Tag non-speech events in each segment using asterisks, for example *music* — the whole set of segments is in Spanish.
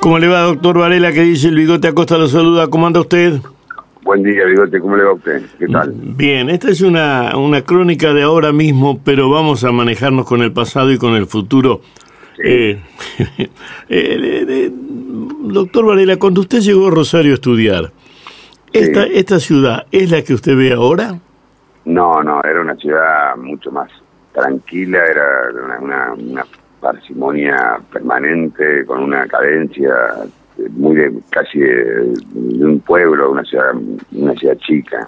¿Cómo le va, doctor Varela? Que dice el bigote Acosta lo saluda. ¿Cómo anda usted? Buen día, bigote. ¿Cómo le va a usted? ¿Qué tal? Bien, esta es una, una crónica de ahora mismo, pero vamos a manejarnos con el pasado y con el futuro. Eh, *laughs* eh, eh, doctor Varela, cuando usted llegó a Rosario a estudiar, ¿esta, ¿esta ciudad es la que usted ve ahora? No, no, era una ciudad mucho más tranquila, era una, una parsimonia permanente, con una cadencia muy de, casi de, un pueblo, una ciudad, una ciudad chica,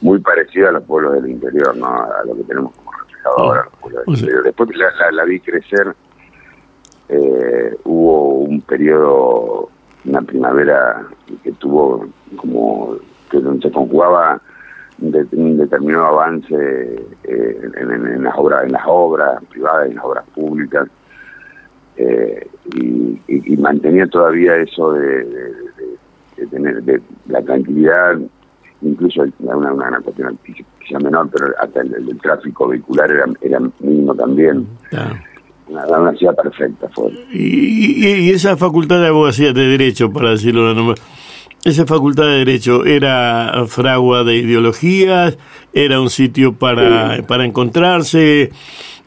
muy parecida a los pueblos del interior, ¿no? a lo que tenemos como reflejado ahora los pueblos del interior. Después la, la, vi crecer, eh, hubo un periodo, una primavera que tuvo como que se conjugaba un determinado avance eh, en, las obras en las obras privadas y en las obras públicas eh, y, mantenía todavía eso de, tener de la tranquilidad incluso una, una, cuestión quizá menor pero hasta el, tráfico vehicular era, era mínimo también. Una, una, ciudad perfecta fue. Y, y, esa facultad de abogacía de derecho para decirlo de esa facultad de Derecho era fragua de ideologías, era un sitio para, para encontrarse.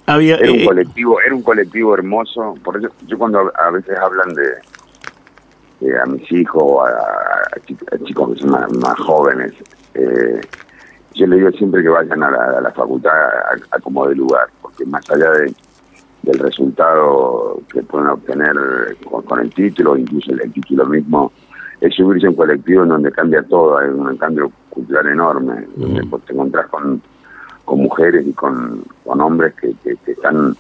Había, era un eh, colectivo, era un colectivo hermoso. Por eso yo cuando a veces hablan de, a mis hijos, a, chicos que son más, jóvenes, eh, yo les digo siempre que vayan a la, facultad a, como de lugar, porque más allá de, del resultado que pueden obtener con, el título, incluso el título mismo, es subirse a un colectivo en donde cambia todo, hay un cambio cultural enorme, donde te encontrás con, con mujeres y con, con hombres que, que, están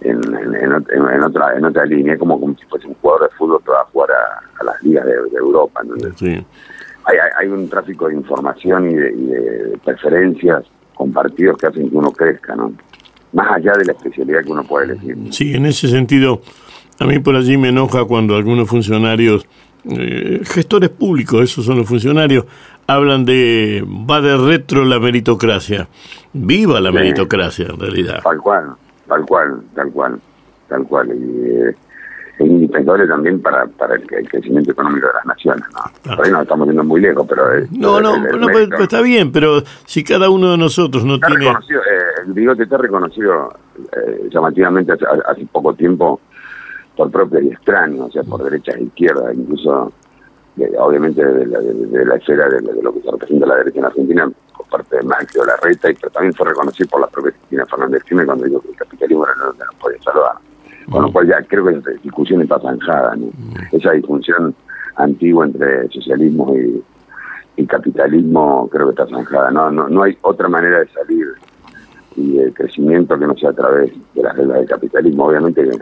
en, en, otra en otra línea, como, como si fuese un jugador de fútbol que va a jugar a, las ligas de, Europa. Hay, hay, un tráfico de información y de, preferencias compartidos que hacen que uno crezca, ¿no? Más allá de la especialidad que uno puede elegir. Sí, en ese sentido, a mí por allí me enoja cuando algunos funcionarios eh, gestores públicos, esos son los funcionarios, hablan de va de retro la meritocracia. Viva la meritocracia, en realidad. Tal cual, tal cual, tal cual, tal cual. Y, eh, es indispensable también para, para el, crecimiento económico de las naciones. ¿no? Por ahí nos estamos yendo muy lejos, pero... no, no, está bien, pero si cada uno de nosotros no tiene... Eh, el bigote está reconocido eh, llamativamente hace poco tiempo por propio y extraño, o sea, por derecha e izquierda, incluso obviamente de la, esfera de, lo que se representa la derecha en Argentina por parte de Macri o Larreta, y pero también fue reconocido por la propia Cristina Fernández Kirchner cuando dijo que el capitalismo era que nos podía salvar. Con lo cual ya creo que esa discusión está zanjada, Esa disfunción antigua entre socialismo y, capitalismo creo que está zanjada. No, no, no hay otra manera de salir y el crecimiento que no sea a través de las reglas del capitalismo. Obviamente que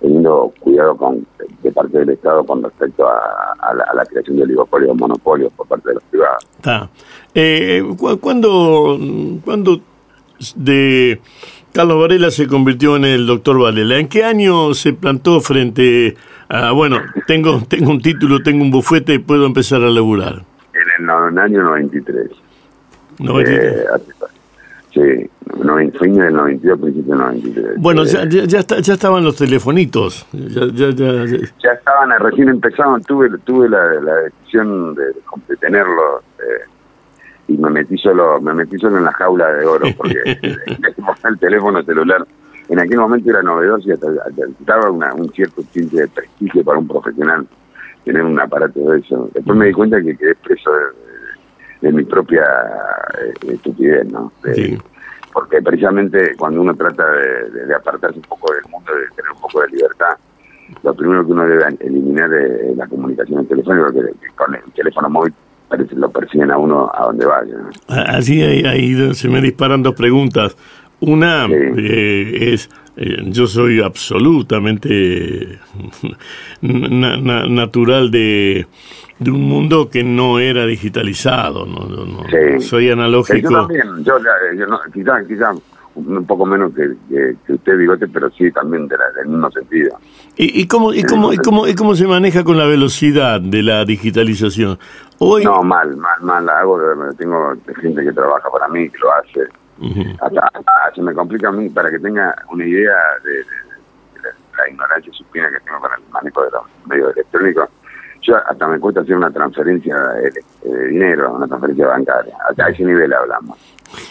teniendo cuidado con de parte del Estado con respecto a, la, creación de oligopolios o monopolios por parte de los privados. Está. Eh, ¿cuándo, de Carlos Varela se convirtió en el doctor Varela? ¿En qué año se plantó frente a, bueno, tengo, *laughs* tengo un título, tengo un bufete y puedo empezar a laburar? En el, año 93. 93. Eh, Sí, no, fin del 92, principio del 93. Bueno, ya, ya, ya, estaban los telefonitos. Ya, ya, ya, estaban, recién empezaban, tuve tuve la, la decisión de, de tenerlo eh, y me metí solo me metí solo en la jaula de oro porque *laughs* el teléfono celular en aquel momento era novedoso y hasta, daba una, un cierto tinte de prestigio para un profesional tener un aparato de eso. Después me di cuenta que quedé preso de de mi propia eh, estupidez, ¿no? Porque precisamente cuando uno trata de, apartarse un poco del mundo, de tener un poco de libertad, lo primero que uno debe eliminar es la comunicación telefónica, porque con el teléfono móvil parece lo persiguen a uno a donde vaya. Así ahí, ahí, se me disparan dos preguntas. Una eh, es Eh, yo soy absolutamente *laughs* natural de, de, un mundo que no era digitalizado. No, Soy analógico. Yo también, yo, quizás quizá un poco menos que, que, usted, Bigote, pero sí también de del mismo sentido. ¿Y, y, cómo, y, cómo, y, cómo, ¿Y cómo se maneja con la velocidad de la digitalización? Hoy... No, mal, mal, mal. Hago, tengo gente que trabaja para mí, que lo hace hasta, se me complica a mí, para que tenga una idea de, la, ignorancia supina que tengo para el manejo de los medios electrónicos, yo hasta me cuesta hacer una transferencia de, dinero, una transferencia bancaria. Hasta a ese nivel hablamos. *laughs*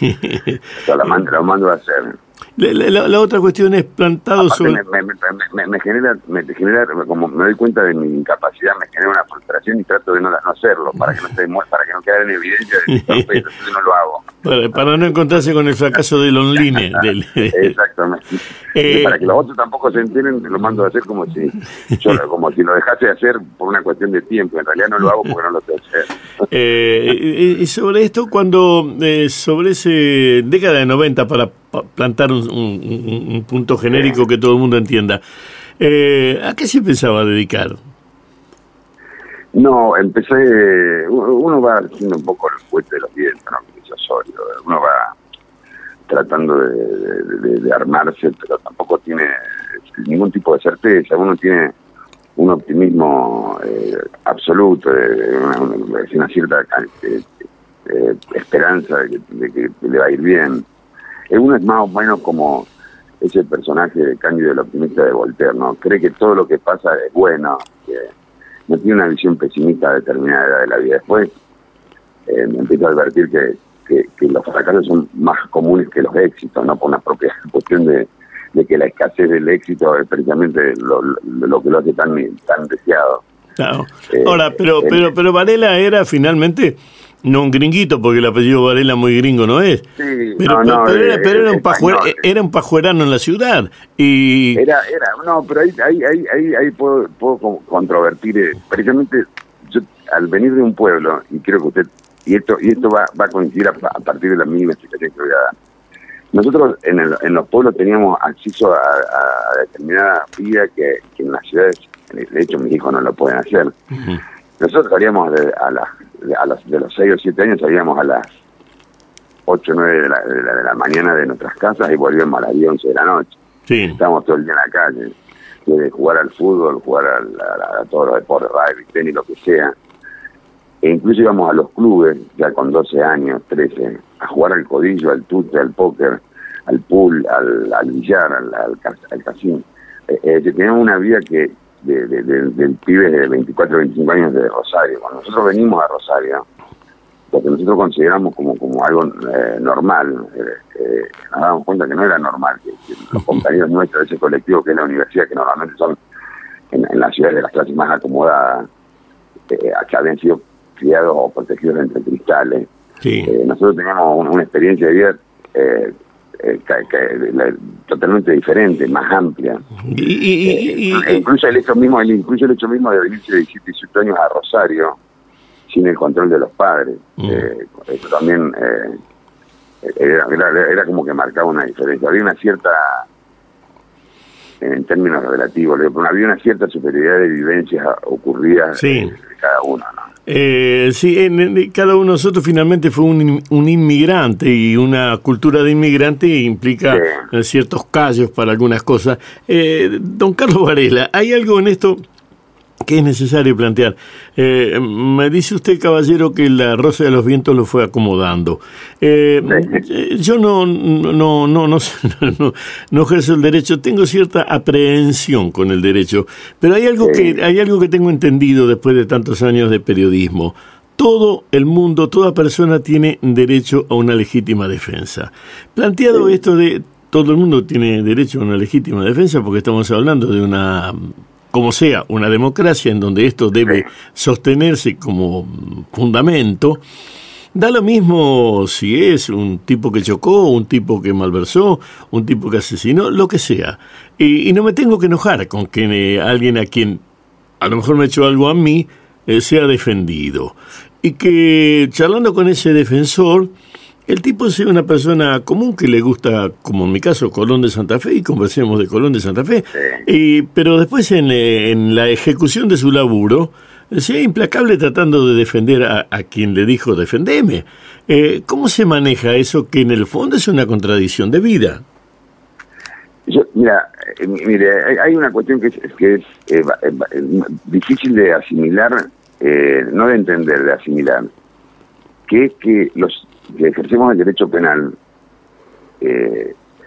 yo lo mando, lo mando a hacer. La, otra cuestión es plantado sobre... Me, genera, me genera, como me doy cuenta de mi incapacidad, me genera una frustración y trato de no, hacerlo, para que no se para que no quede en evidencia de *laughs* que no lo hago. Para, no encontrarse con el fracaso del online. *laughs* del... Exactamente. Eh, para que los otros tampoco se enteren, lo mando a hacer como si yo, como si lo dejase de hacer por una cuestión de tiempo. En realidad no lo hago porque no lo sé hacer. Eh, y sobre esto, cuando eh, sobre ese década de 90, para plantar un, punto genérico que todo el mundo entienda, eh, ¿a qué se pensaba dedicar? No, empecé, uno va haciendo un poco el fuerte de los dientes, ¿no? Uno va tratando de, armarse, pero tampoco tiene ningún tipo de certeza, uno tiene un optimismo eh, absoluto, de, una, cierta eh, esperanza de que, le va a ir bien. Uno es más o menos como ese personaje de Cándido el optimista de Voltaire, ¿no? Cree que todo lo que pasa es bueno, que no tiene una visión pesimista de determinada de la vida. Después eh, me empiezo a advertir que, que, los fracasos son más comunes que los éxitos, ¿no? Por una propia *laughs* cuestión de, que la escasez del éxito es precisamente lo, lo que lo hace tan, tan deseado. Claro. Eh, Ahora, pero, pero, pero Varela era finalmente no un gringuito, porque el apellido Varela muy gringo no es. Sí, pero, no, pero, era, pero era, un era, un pajuerano en la ciudad. y Era, era, no, pero ahí, ahí, ahí, ahí, puedo, puedo controvertir. Eh, precisamente, yo al venir de un pueblo, y creo que usted, y esto y esto va, va a coincidir a, partir de la misma explicación que voy a dar. Nosotros en, el, en los pueblos teníamos acceso a, a determinada vida que, que, en las ciudades, de hecho mis hijos no lo pueden hacer. Nosotros salíamos de, a las a los, de los 6 o 7 años salíamos a las 8 o 9 de la, de, la, mañana de nuestras casas y volvíamos a las 10 11 de la noche. Sí. Estábamos todo el día en la calle, de jugar al fútbol, jugar a, todos los deportes, rugby, tenis, lo que sea. E incluso íbamos a los clubes, ya con 12 años, 13, a jugar al codillo, al tute, al póker, al pool, al, al billar, al, al, casino. Eh, eh, teníamos una vida que de, del pibe de 24, 25 años de Rosario. Cuando nosotros venimos a Rosario, lo que nosotros consideramos como, como algo eh, normal, eh, nos damos cuenta que no era normal, que, los *laughs* compañeros nuestros de ese colectivo, que es la universidad, que normalmente son en, las ciudades de las clases más acomodadas, eh, que habían sido criados o protegidos entre cristales. Eh, nosotros teníamos una, experiencia de vida eh, eh, totalmente diferente, más amplia. Y, eh, incluso el hecho mismo, el, incluso el hecho mismo de venirse de 17, 18 años a Rosario sin el control de los padres, mm. eh, eso también era, era, como que marcaba una diferencia. Había una cierta, en términos relativos, había una cierta superioridad de vivencias ocurridas de cada uno. ¿no? Eh, sí, cada uno de nosotros finalmente fue un, un inmigrante y una cultura de inmigrante implica ciertos callos para algunas cosas. Eh, don Carlos Varela, ¿hay algo en esto que es necesario plantear. Eh, me dice usted, caballero, que la Rosa de los Vientos lo fue acomodando. Eh, yo no no, no, *laughs* no, no, ejerzo el derecho, tengo cierta aprehensión con el derecho, pero hay algo, que, hay algo que tengo entendido después de tantos años de periodismo. Todo el mundo, toda persona tiene derecho a una legítima defensa. Planteado esto de todo el mundo tiene derecho a una legítima defensa porque estamos hablando de una como sea una democracia en donde esto debe sostenerse como fundamento, da lo mismo si es un tipo que chocó, un tipo que malversó, un tipo que asesinó, lo que sea. Y, no me tengo que enojar con que eh, alguien a quien a lo mejor me hecho algo a mí eh, sea defendido. Y que charlando con ese defensor, el tipo es una persona común que le gusta, como en mi caso, Colón de Santa Fe, y conversemos de Colón de Santa Fe, y, pero después en, en, la ejecución de su laburo, sea implacable tratando de defender a, a quien le dijo defendeme. Eh, ¿Cómo se maneja eso que en el fondo es una contradicción de vida? Yo, mira, eh, mire, hay una cuestión que es, que es eh, difícil de asimilar, no de entender, de asimilar, que es que los que ejercemos el derecho penal,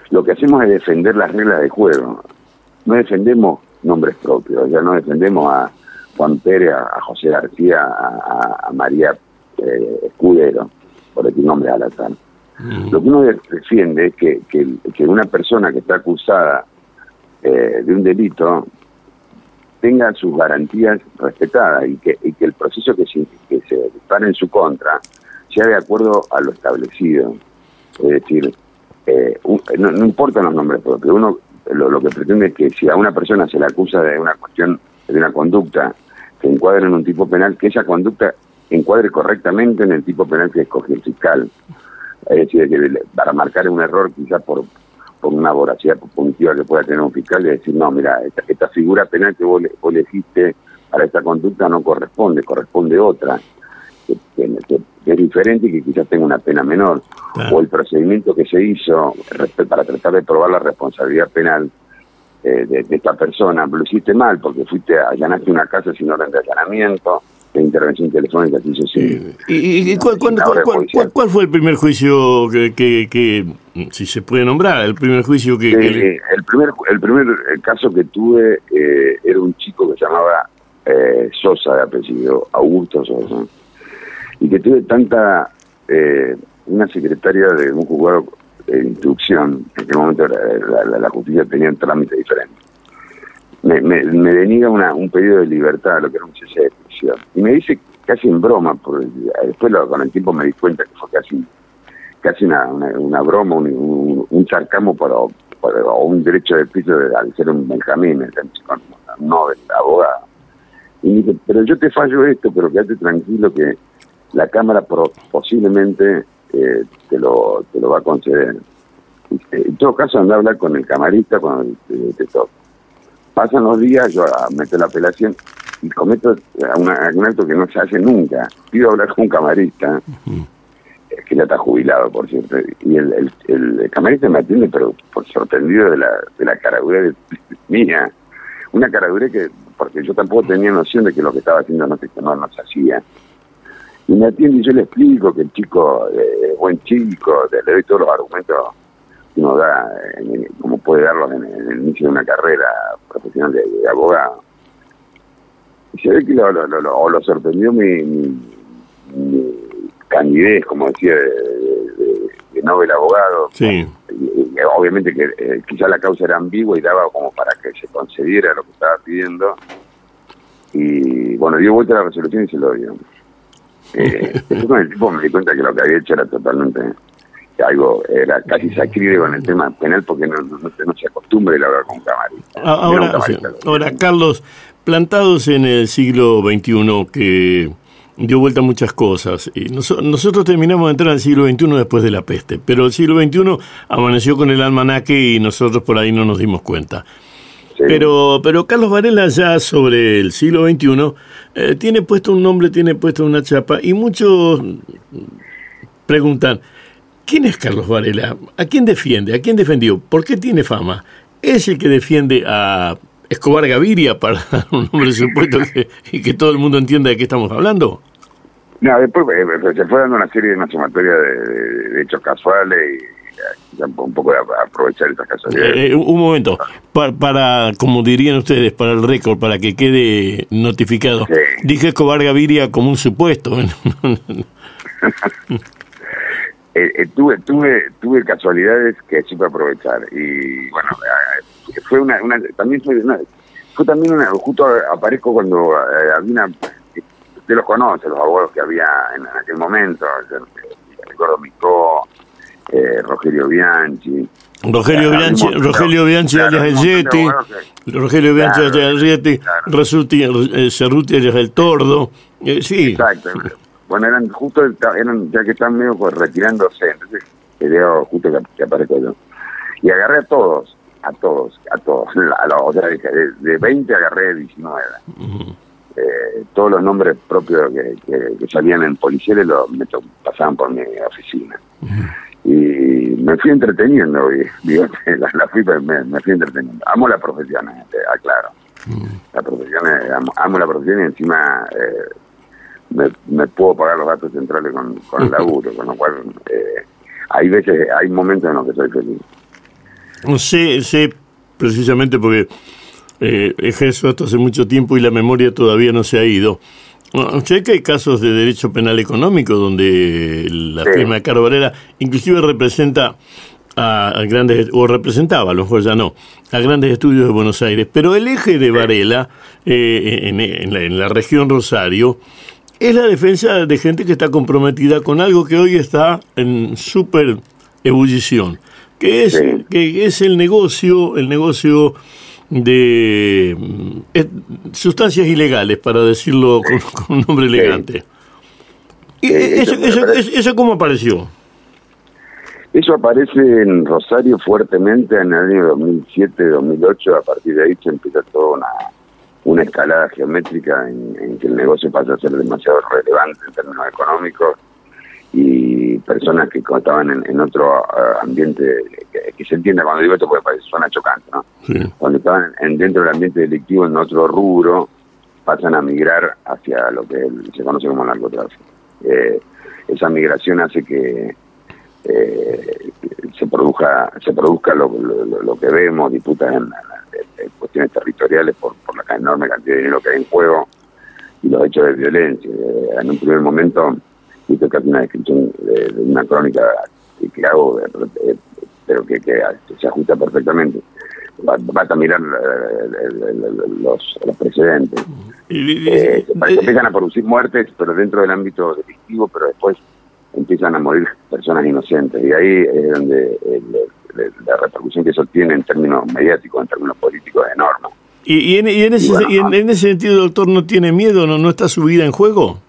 lo que hacemos es defender las reglas de juego. No defendemos nombres propios, ya no defendemos a Juan Pérez, a, José García, a, a María Escudero por decir nombre al azar. Mm. Lo que uno defiende es que, que, una persona que está acusada eh, de un delito tenga sus garantías respetadas y que, y que el proceso que se, que se dispara en su contra sea de acuerdo a lo establecido. Es decir, eh, no, no, importan los nombres propios, uno lo, que pretende es que si a una persona se le acusa de una cuestión, de una conducta que encuadra en un tipo penal, que esa conducta encuadre correctamente en el tipo penal que escoge el fiscal. Es decir, que para marcar un error quizás por, por una voracidad punitiva que pueda tener un fiscal y decir, no, mira, esta, figura penal que vos, elegiste para esta conducta no corresponde, corresponde otra, es diferente y que quizás tenga una pena menor. O el procedimiento que se hizo para tratar de probar la responsabilidad penal eh, de, esta persona, lo hiciste mal porque fuiste, allanaste una casa sin orden de allanamiento, de intervención telefónica sí. ¿Y, cuál, fue el primer juicio que, que, si se puede nombrar, el primer juicio que... El primer el primer caso que tuve eh, era un chico que se llamaba eh, Sosa de apellido, Augusto Sosa, y que tuve tanta... Eh, una secretaria de un juzgado de instrucción, en aquel momento la, justicia tenía un trámite diferente me, me, me deniga una, un pedido de libertad, lo que era un cese de prisión. Y me dice casi en broma, porque después con el tiempo me di cuenta que fue casi casi una, una, broma, un, un, sarcamo para, o un derecho de piso de, al ser un Benjamín, no de abogado. Y me dice, pero yo te fallo esto, pero quédate tranquilo que la Cámara posiblemente eh, te, lo, te lo va a conceder. En todo caso, anda a hablar con el camarista cuando te, te toca. Pasan los días, yo ah, meto la apelación y cometo un acto que no se hace nunca. Pido hablar con un camarista, que ya está jubilado, por cierto, y el, el, camarista me atiende, pero por sorprendido de la, de la caradura *laughs* mía. Una caradura que, porque yo tampoco tenía noción de que lo que estaba haciendo no, no, no se hacía. Y me atiende y yo le explico que el chico eh, es buen chico, le doy todos los argumentos uno da, como puede darlos en, el inicio de una carrera profesional de, abogado. Y se ve que lo, lo, lo, lo sorprendió mi, mi, candidez, como decía, de, de, Nobel abogado. Sí. Y, obviamente que eh, quizá la causa era ambigua y daba como para que se concediera lo que estaba pidiendo. Y bueno, dio vuelta a la resolución y se lo dio. Eh, con el tipo me di cuenta que lo que había hecho era totalmente algo era casi sacrílego en el tema penal porque no, no, se acostumbra a hablar con camarista. Ahora, ahora, Carlos, plantados en el siglo XXI que dio vuelta a muchas cosas. Y nosotros terminamos de entrar en el siglo XXI después de la peste, pero el siglo XXI amaneció con el almanaque y nosotros por ahí no nos dimos cuenta. Pero, pero Carlos Varela ya sobre el siglo XXI eh, tiene puesto un nombre, tiene puesto una chapa y muchos preguntan, ¿Quién es Carlos Varela? ¿A quién defiende? ¿A quién defendió? ¿Por qué tiene fama? ¿Es el que defiende a Escobar Gaviria para *laughs* dar un nombre supuesto y que todo el mundo entienda de qué estamos hablando? No, después eh, se fue dando una serie de una sumatoria de, hechos casuales y un poco aprovechar esas casualidades. Eh, un momento, para, como dirían ustedes, para el récord, para que quede notificado, dije Escobar Gaviria como un supuesto. *laughs* *laughs* Eh, eh, tuve tuve tuve casualidades que supe aprovechar y bueno eh, fue una, una también fue una, fue también una justo aparezco cuando había una usted los conoce los abogados que había en, aquel momento recuerdo Micó Rogelio Bianchi Rogelio Bianchi, Rogelio Bianchi alias el Yeti, Rogelio Bianchi alias el Yeti, Cerruti alias el Tordo, sí. Exacto. bueno, eran justo, eran ya que están medio pues, retirándose, entonces justo que, aparezco yo. Y agarré a todos, a todos, a todos. *laughs* A o sea, de, de 20 agarré 19. Eh, todos los nombres propios que, que, salían en policiales los me pasaban por mi oficina. Y me fui entreteniendo, y, *laughs* la, la fui, me, me, fui entreteniendo. Amo la profesión, este, aclaro. La profesión, amo, la profesión y encima eh, me, me, puedo pagar los gastos centrales con, con el *laughs* laburo, con lo cual eh, hay veces, hay momentos en los que soy feliz. No sé, sé precisamente porque eh, ejerzo esto hace mucho tiempo y la memoria todavía no se ha ido. Sé que hay casos de derecho penal económico donde la firma de Caro Varela inclusive representa a, grandes, o representaba, a lo mejor ya no, a grandes estudios de Buenos Aires, pero el eje de Varela eh, en, la, región Rosario es la defensa de gente que está comprometida con algo que hoy está en súper ebullición, que es, que es el negocio, el negocio de eh, sustancias ilegales, para decirlo *laughs* con, un nombre elegante. ¿Y eso, eso, eso, cómo apareció? Eso aparece en Rosario fuertemente en el año 2007-2008. A partir de ahí se empieza toda una, una escalada geométrica en, que el negocio pasa a ser demasiado relevante en términos económicos y personas que estaban en, otro eh, ambiente, que, se entienda cuando digo esto porque parece, suena chocante, ¿no? Cuando estaban en, dentro del ambiente delictivo en otro rubro, pasan a migrar hacia lo que se conoce como narcotráfico. Eh, esa migración hace que eh, se produzca se produzca lo, lo, que vemos, disputas en, cuestiones territoriales por, por la enorme cantidad de dinero que hay en juego y los hechos de violencia. en un primer momento que casi una descripción de, una crónica que, hago, pero que, se ajusta perfectamente. Basta mirar los, los precedentes. Eh, empiezan a producir muertes, pero dentro del ámbito delictivo, pero después empiezan a morir personas inocentes. Y ahí es donde la repercusión que eso tiene en términos mediáticos, en términos políticos, es enorme. ¿Y, en, ese, en, ese sentido, doctor, no tiene miedo? ¿No, no está su vida en juego?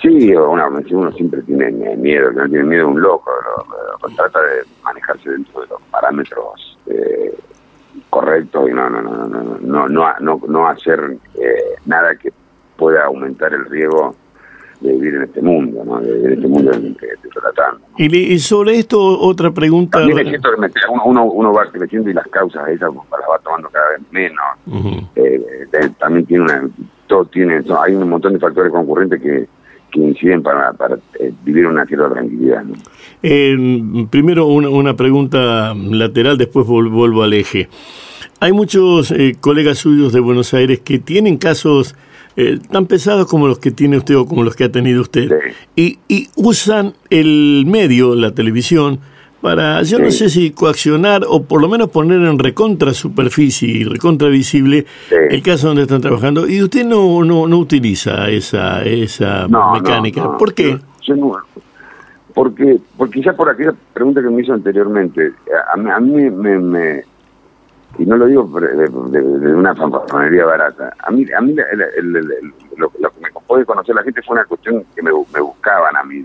Sí, uno siempre tiene miedo, no tiene miedo un loco, trata de manejarse dentro de los parámetros eh, correctos y no no no no no no no, hacer eh, nada que pueda aumentar el riesgo de vivir en este mundo, ¿no? de, en este mundo en el que estoy tratando. Y, sobre esto otra pregunta. También es cierto que uno, uno, uno, va creciendo y las causas esas pues, las va tomando cada vez menos. Eh, también tiene una, todo tiene, hay un montón de factores concurrentes que que inciden para, para eh, vivir una cierta tranquilidad. Eh, primero una, una, pregunta lateral, después vuelvo al eje. Hay muchos eh, colegas suyos de Buenos Aires que tienen casos tan pesados como los que tiene usted o como los que ha tenido usted y, y usan el medio, la televisión, para, yo no sé si coaccionar o por lo menos poner en recontra superficie y recontra visible el caso donde están trabajando. Y usted no no, no utiliza esa esa mecánica. ¿Por qué? porque, porque ya por aquella pregunta que me hizo anteriormente, a, mí me, y no lo digo de, una fanfarronería barata, a mí, a mí lo, que me puede conocer la gente fue una cuestión que me, me buscaban a mí.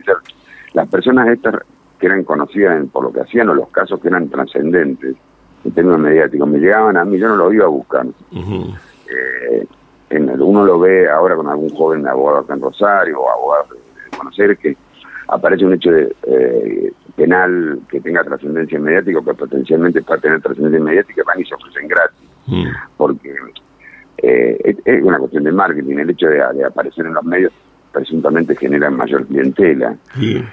Las personas estas que eran conocidas por lo que hacían o los casos que eran trascendentes en términos mediáticos. Me llegaban a mí, yo no lo iba a buscar. Eh, en uno lo ve ahora con algún joven abogado acá en Rosario o abogado de conocer que aparece un hecho de, eh, penal que tenga trascendencia mediática que potencialmente pueda tener trascendencia mediática van y se ofrecen gratis. Porque eh, es, una cuestión de marketing, el hecho de aparecer en los medios presuntamente generan mayor clientela. Eh,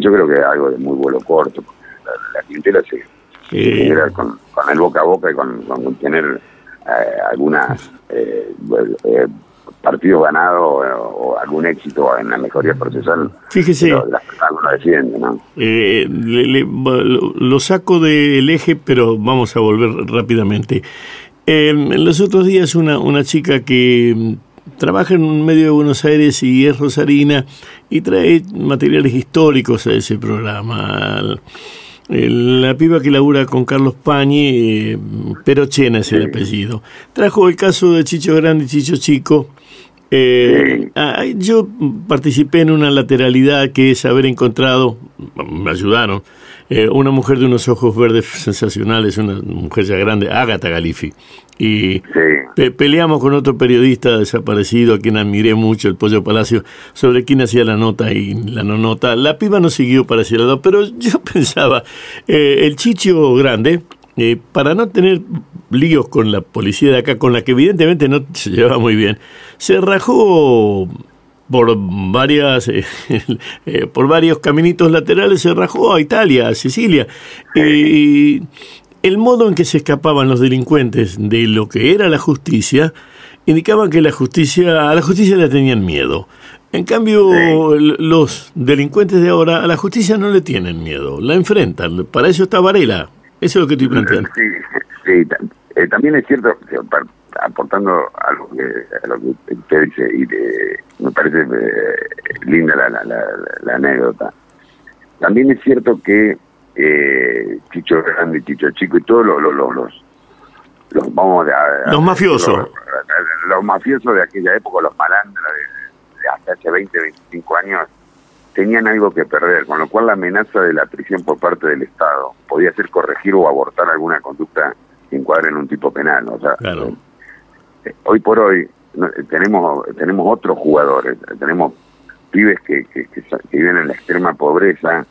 yo creo que es algo de muy vuelo corto, la, clientela se, genera con, el boca a boca y con, tener eh, algunas eh, partidos ganados o, algún éxito en la mejoría procesal. Fíjese. Las ¿no? lo saco del eje, pero vamos a volver rápidamente. en los otros días una, una chica que trabaja en un medio de Buenos Aires y es rosarina y trae materiales históricos a ese programa. La piba que labura con Carlos Pañi, eh, Perochena es el apellido. Trajo el caso de Chicho Grande y Chicho Chico Eh, ah, yo participé en una lateralidad que es haber encontrado, me ayudaron, eh, una mujer de unos ojos verdes sensacionales, una mujer ya grande, Agatha Galifi. Y peleamos con otro periodista desaparecido a quien admiré mucho, el Pollo Palacio, sobre quién hacía la nota y la no nota. La piba no siguió para ese lado, pero *laughs* yo pensaba, eh, el chicho grande, eh, para no tener líos con la policía de acá, con la que evidentemente no se llevaba muy bien, se rajó por varias eh, *laughs* eh, por varios caminitos laterales se rajó a Italia, a Sicilia. Y el modo en que se escapaban los delincuentes de lo que era la justicia indicaban que la justicia a la justicia le tenían miedo. En cambio, los delincuentes de ahora a la justicia no le tienen miedo, la enfrentan. Para eso está Varela. Eso es lo que estoy planteando. Sí, *laughs* sí. Eh, también es cierto, aportando a lo que, a lo que usted dice, y me parece eh, linda la, la, anécdota. También es cierto que eh, Chicho Grande, Chicho Chico y todos los, los, los, los, vamos a, los mafiosos. Los, mafiosos de aquella época, los malandros de, de hasta hace 20, 25 años, tenían algo que perder, con lo cual la amenaza de la prisión por parte del Estado podía ser corregir o abortar alguna conducta que encuadre en un tipo penal. O sea, eh, hoy por hoy tenemos tenemos otros jugadores, tenemos pibes que, que, viven en la extrema pobreza,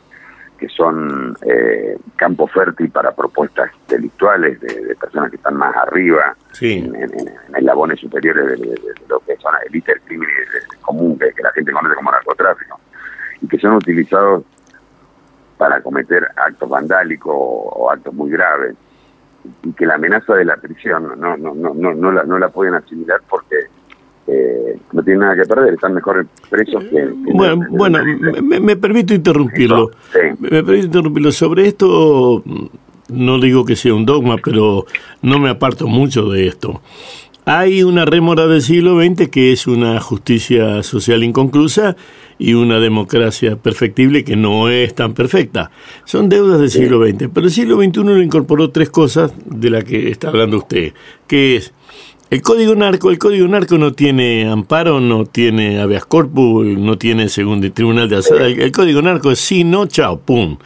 que son eh, campo fértil para propuestas delictuales de, personas que están más arriba, en, en, eslabones superiores de, lo que son élites del crimen común, que, que la gente conoce como narcotráfico y que son utilizados para cometer actos vandálicos o, actos muy graves y que la amenaza de la prisión no no no no no la, no la pueden asimilar porque eh, no tienen nada que perder, están mejor presos que... bueno, bueno me, permito interrumpirlo. Me, permito interrumpirlo. Sobre esto, no digo que sea un dogma, pero no me aparto mucho de esto. Hay una rémora del siglo XX que es una justicia social inconclusa y una democracia perfectible que no es tan perfecta. Son deudas del siglo XX, pero el siglo XXI le incorporó tres cosas de las que está hablando usted, que es el código narco, el código narco no tiene amparo, no tiene habeas corpus, no tiene segundo tribunal de asada. El, código narco es sí, no, chao, pum.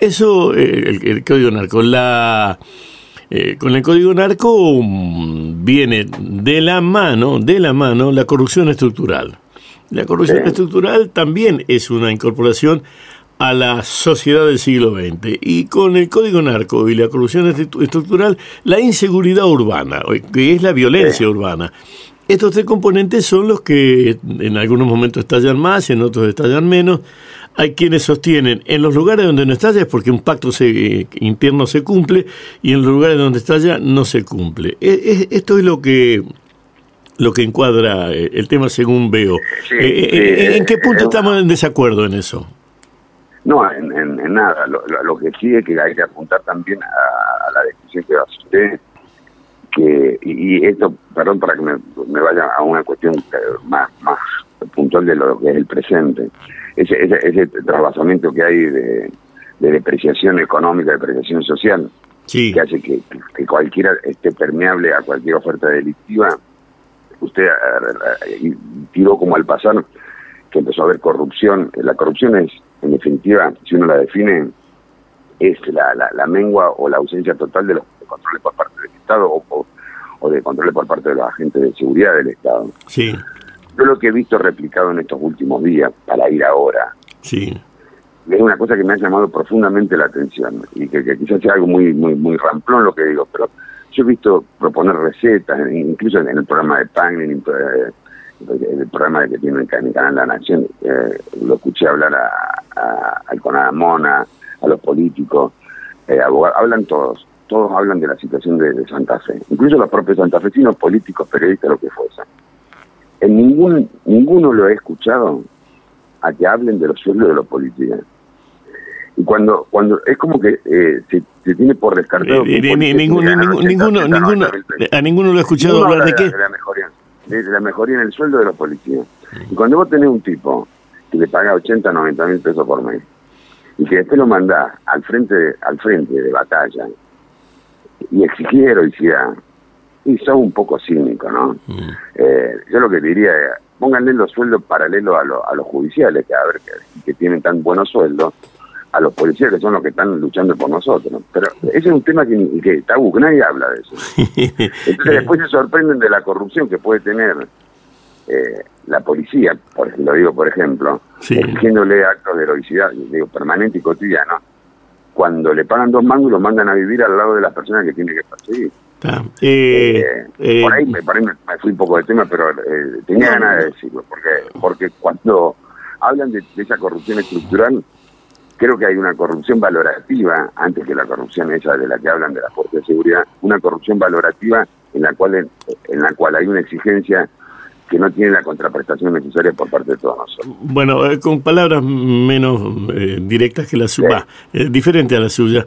Eso, eh, el código narco. La eh, con el código narco mm, viene de la mano, de la mano, la corrupción estructural. La corrupción estructural también es una incorporación a la sociedad del siglo XX. Y con el código narco y la corrupción estructural, la inseguridad urbana, que es la violencia urbana. Estos tres componentes son los que en algunos momentos estallan más, en otros estallan menos. Hay quienes sostienen en los lugares donde no estalla es porque un pacto se, interno se cumple y en los lugares donde estalla no se cumple. E, esto es lo que lo que encuadra eh, el tema según veo. Eh, eh, ¿En qué punto estamos en desacuerdo en eso? No, en, nada. Lo, que sí es que hay que apuntar también a, la decisión que hace usted, que, y, esto, perdón para que me, me, vaya a una cuestión más, más puntual de lo que es el presente ese, ese, ese trasvasamiento que hay de, depreciación económica, depreciación social, que hace que, cualquiera esté permeable a cualquier oferta delictiva. Usted tiró como al pasar que empezó a haber corrupción. La corrupción es, en definitiva, si uno la define, es la, la, mengua o la ausencia total de los controles por parte del Estado o, o de controles por parte de los agentes de seguridad del Estado. Sí. Yo lo que he visto replicado en estos últimos días, para ir ahora, sí. es una cosa que me ha llamado profundamente la atención y que, quizás sea algo muy, muy, muy ramplón lo que digo, pero yo he visto proponer recetas, incluso en el programa de PAN, en el programa que tiene en el canal La Nación, eh, lo escuché hablar a, al Conadamona, a los políticos, eh, abogados, hablan todos, todos hablan de la situación de, de Santa Fe, incluso los propios santafesinos, políticos, periodistas, lo que fuese en ningún ninguno lo he escuchado a que hablen de los sueldos de los policías. Y cuando cuando es como que eh, se, tiene por descartado... Eh, ninguno, ninguno, a ninguno lo he escuchado hablar de, qué. De la, mejoría, de la mejoría en el sueldo de los policías. Y cuando vos tenés un tipo que le paga 80, 90 mil pesos por mes, y que después lo mandás al frente, al frente de batalla, y exigir heroicidad, y sos un poco cínico, ¿no? Mm. Eh, yo lo que diría pónganle los sueldos paralelos a, a los judiciales, que, a ver, que, tienen tan buenos sueldos, a los policías que son los que están luchando por nosotros. Pero ese es un tema que, que tabú, que nadie habla de eso. *laughs* Entonces después se sorprenden de la corrupción que puede tener eh, la policía, por, lo digo por ejemplo, exigiéndole actos de heroicidad, digo, permanente y cotidiano, cuando le pagan dos mangos lo mandan a vivir al lado de las personas que tiene que perseguir. Eh, eh, por, ahí, me, fui un poco de tema, pero tenía ganas de decirlo, porque, porque cuando hablan de, esa corrupción estructural, creo que hay una corrupción valorativa, antes que la corrupción esa de la que hablan de la fuerza de seguridad, una corrupción valorativa en la cual en la cual hay una exigencia que no tiene la contraprestación necesaria por parte de todos nosotros. Bueno, eh, con palabras menos eh, directas que la suya, eh, diferente a la suya.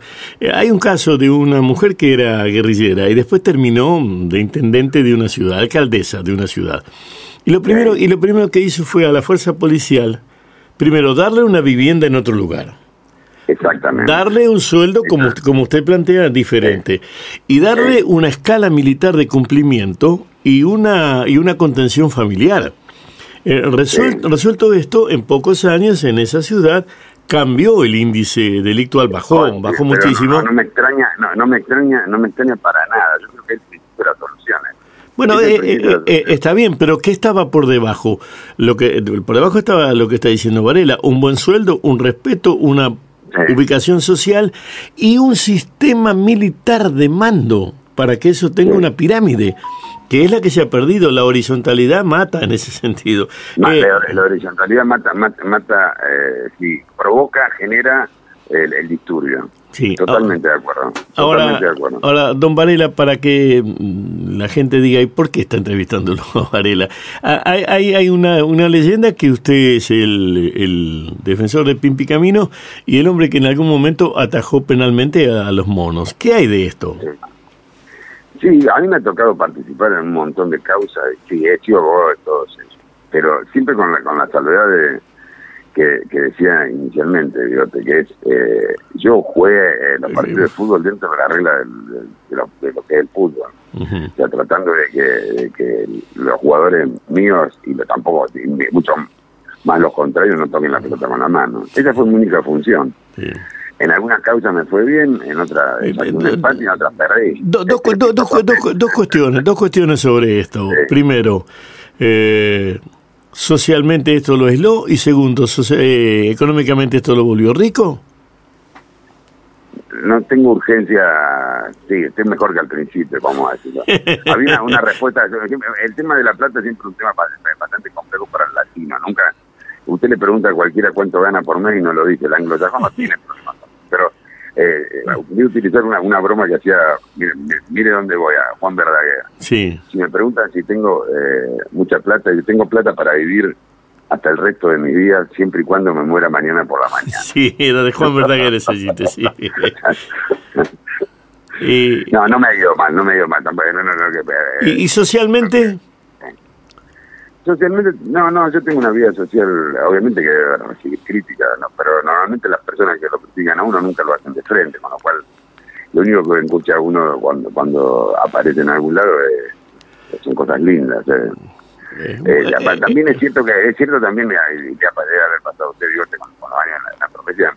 hay un caso de una mujer que era guerrillera y después terminó de intendente de una ciudad, alcaldesa de una ciudad. Y lo primero, y lo primero que hizo fue a la fuerza policial, primero darle una vivienda en otro lugar. Exactamente. Darle un sueldo, como, como usted plantea, diferente. Y darle una escala militar de cumplimiento y una, y una contención familiar. Eh, resuelto, esto, en pocos años en esa ciudad cambió el índice delictual, bajó, bajó muchísimo. No, me extraña, no, me extraña, no me extraña para nada. Yo creo que es de soluciones. Bueno, eh, eh, está bien, pero ¿qué estaba por debajo? Lo que por debajo estaba lo que está diciendo Varela, un buen sueldo, un respeto, una ubicación social y un sistema militar de mando para que eso tenga una pirámide que es la que se ha perdido. La horizontalidad mata en ese sentido. Eh, la, horizontalidad mata, mata, mata eh, sí, provoca, genera el, disturbio. Sí, totalmente de acuerdo. Ahora, ahora, don Varela, para que mm, la gente diga, ¿y por qué está entrevistándolo a *laughs* Varela? Ah, hay, hay una, una leyenda que usted es el, el defensor de Pimpi Camino y el hombre que en algún momento atajó penalmente a, los monos. ¿Qué hay de esto? Sí, a mí me ha tocado participar en un montón de causas, sí, he sido abogado de todos ellos, pero siempre con la, con la salvedad de, que, que decía inicialmente, que es, eh, yo jugué eh, los partidos de fútbol dentro de la regla de, lo, que es el fútbol, o sea, tratando de que, que, los jugadores míos, y tampoco, mucho más los contrarios, no toquen la pelota con la mano. Esa fue mi única función. Sí. En algunas causas me fue bien, en otras eh, un empate y en otras perdí. dos, cuestiones, dos cuestiones sobre esto. Primero, eh, socialmente esto lo aisló y segundo, eh, económicamente esto lo volvió rico. No tengo urgencia, sí, estoy mejor que al principio, vamos a decirlo. *laughs* Había una respuesta, el tema de la plata es siempre un tema bastante complejo para el latino, nunca, usted le pregunta a cualquiera cuánto gana por mes y no lo dice, el anglosajón no tiene problema pero eh, voy a utilizar una, una broma que hacía, mire, dónde voy, a Juan Verdaguer. Sí. Si me preguntan si tengo eh, mucha plata, yo tengo plata para vivir hasta el resto de mi vida, siempre y cuando me muera mañana por la mañana. Sí, era de Juan Verdaguer ese chiste, sí. *laughs* No, no me ha ido mal, no me ha ido mal tampoco. No, no, ¿Y, ¿Y socialmente? Socialmente, no, no, yo tengo una vida social, obviamente que recibir crítica, ¿no? pero normalmente las personas que lo critican a uno nunca lo hacen de frente, con lo cual lo único que escucha a uno cuando cuando aparece en algún lado es, son cosas lindas. ¿eh? Eh, eh, también es cierto que es cierto también que debe haber pasado usted con, con los años en la, profesión.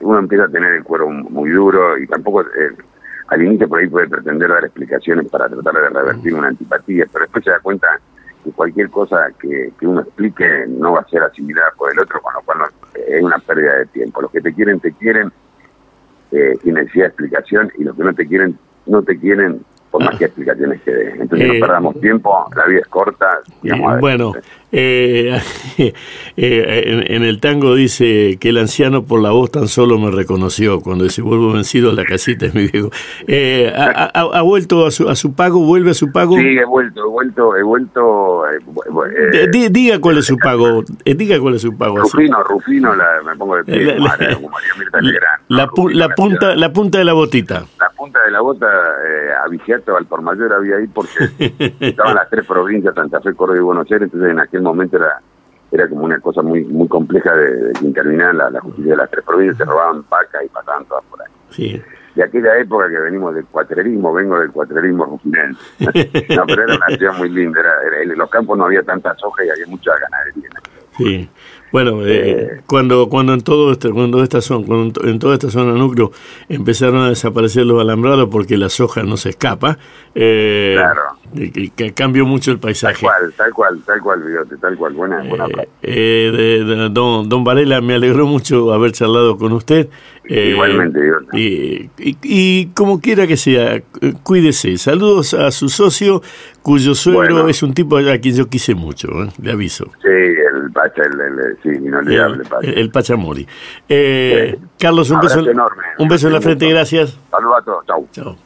uno empieza a tener el cuero muy duro y tampoco al inicio por ahí puede pretender dar explicaciones para tratar de revertir una antipatía, pero después se da cuenta que cualquier cosa que, uno explique no va a ser asimilada por el otro, con lo cual es una pérdida de tiempo. Los que te quieren, te quieren, eh, sin necesidad de explicación, y los que no te quieren, no te quieren por más que explicaciones que dé. Entonces no eh, perdamos tiempo, la vida es corta. bueno, eh, *laughs* eh en, el tango dice que el anciano por la voz tan solo me reconoció. Cuando dice vuelvo vencido, la casita es mi viejo. Eh, ha, vuelto a su, a su pago? ¿Vuelve a su pago? Sí, he vuelto, he vuelto, he vuelto. diga cuál es su pago. diga cuál es su pago. Rufino, Rufino, la, me pongo de pie, la, la, punta, la punta de la botita. La punta de la bota, eh, Avigiato, al por mayor había ahí porque *laughs* estaban las tres provincias, Santa Fe, Córdoba y Buenos Aires, entonces en aquel momento era era como una cosa muy muy compleja de, de que la, justicia de las tres provincias, se robaban vacas y pasaban todas por ahí. Sí. de aquella época que venimos del cuatrerismo, vengo del cuatrerismo rufinense. *laughs* no, pero era una ciudad muy linda, era, en los campos no había tanta soja y había mucha ganadería. Sí. Bueno, eh, eh, cuando cuando en todo este, cuando esta zona, en toda esta zona núcleo empezaron a desaparecer los alambrados porque la soja no se escapa, eh, claro. que, cambió mucho el paisaje. Tal cual, tal cual, tal cual, tal cual, buena, buena eh, don, don Varela, me alegró mucho haber charlado con usted. Igualmente, y, y, como quiera que sea, cuídese. Saludos a su socio, cuyo suegro es un tipo a quien yo quise mucho, le aviso. Sí, el Pacha, el, sí, inolvidable Pacha. El, Pachamori. Eh, Carlos, un beso, enorme, un beso en la frente, gracias. Saludos a todos, chau. Chao.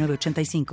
85